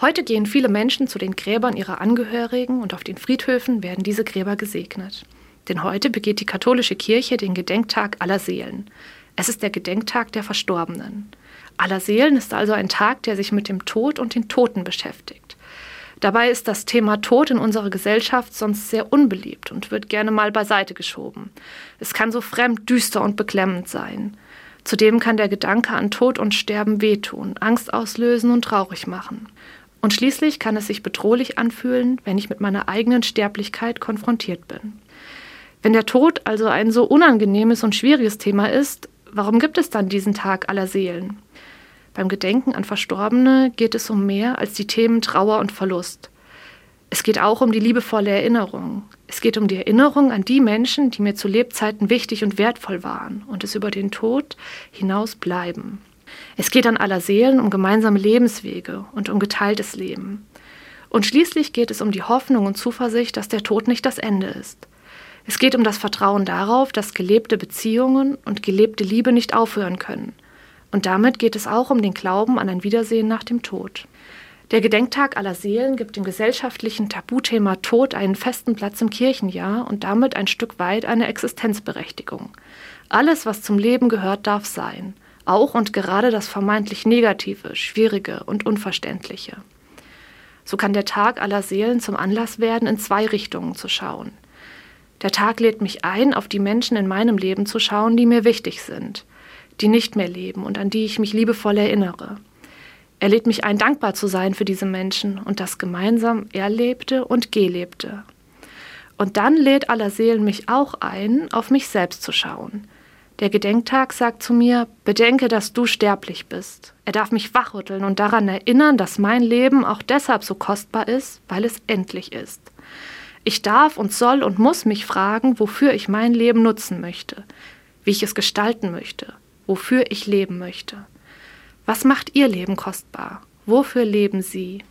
Heute gehen viele Menschen zu den Gräbern ihrer Angehörigen und auf den Friedhöfen werden diese Gräber gesegnet. Denn heute begeht die katholische Kirche den Gedenktag aller Seelen. Es ist der Gedenktag der Verstorbenen. Aller Seelen ist also ein Tag, der sich mit dem Tod und den Toten beschäftigt. Dabei ist das Thema Tod in unserer Gesellschaft sonst sehr unbeliebt und wird gerne mal beiseite geschoben. Es kann so fremd, düster und beklemmend sein. Zudem kann der Gedanke an Tod und Sterben wehtun, Angst auslösen und traurig machen. Und schließlich kann es sich bedrohlich anfühlen, wenn ich mit meiner eigenen Sterblichkeit konfrontiert bin. Wenn der Tod also ein so unangenehmes und schwieriges Thema ist, warum gibt es dann diesen Tag aller Seelen? Beim Gedenken an Verstorbene geht es um mehr als die Themen Trauer und Verlust. Es geht auch um die liebevolle Erinnerung. Es geht um die Erinnerung an die Menschen, die mir zu Lebzeiten wichtig und wertvoll waren und es über den Tod hinaus bleiben. Es geht an aller Seelen um gemeinsame Lebenswege und um geteiltes Leben. Und schließlich geht es um die Hoffnung und Zuversicht, dass der Tod nicht das Ende ist. Es geht um das Vertrauen darauf, dass gelebte Beziehungen und gelebte Liebe nicht aufhören können. Und damit geht es auch um den Glauben an ein Wiedersehen nach dem Tod. Der Gedenktag aller Seelen gibt dem gesellschaftlichen Tabuthema Tod einen festen Platz im Kirchenjahr und damit ein Stück weit eine Existenzberechtigung. Alles, was zum Leben gehört, darf sein. Auch und gerade das vermeintlich Negative, Schwierige und Unverständliche. So kann der Tag aller Seelen zum Anlass werden, in zwei Richtungen zu schauen. Der Tag lädt mich ein, auf die Menschen in meinem Leben zu schauen, die mir wichtig sind, die nicht mehr leben und an die ich mich liebevoll erinnere. Er lädt mich ein, dankbar zu sein für diese Menschen und das gemeinsam erlebte und gelebte. Und dann lädt aller Seelen mich auch ein, auf mich selbst zu schauen. Der Gedenktag sagt zu mir, bedenke, dass du sterblich bist. Er darf mich wachrütteln und daran erinnern, dass mein Leben auch deshalb so kostbar ist, weil es endlich ist. Ich darf und soll und muss mich fragen, wofür ich mein Leben nutzen möchte, wie ich es gestalten möchte, wofür ich leben möchte. Was macht Ihr Leben kostbar? Wofür leben Sie?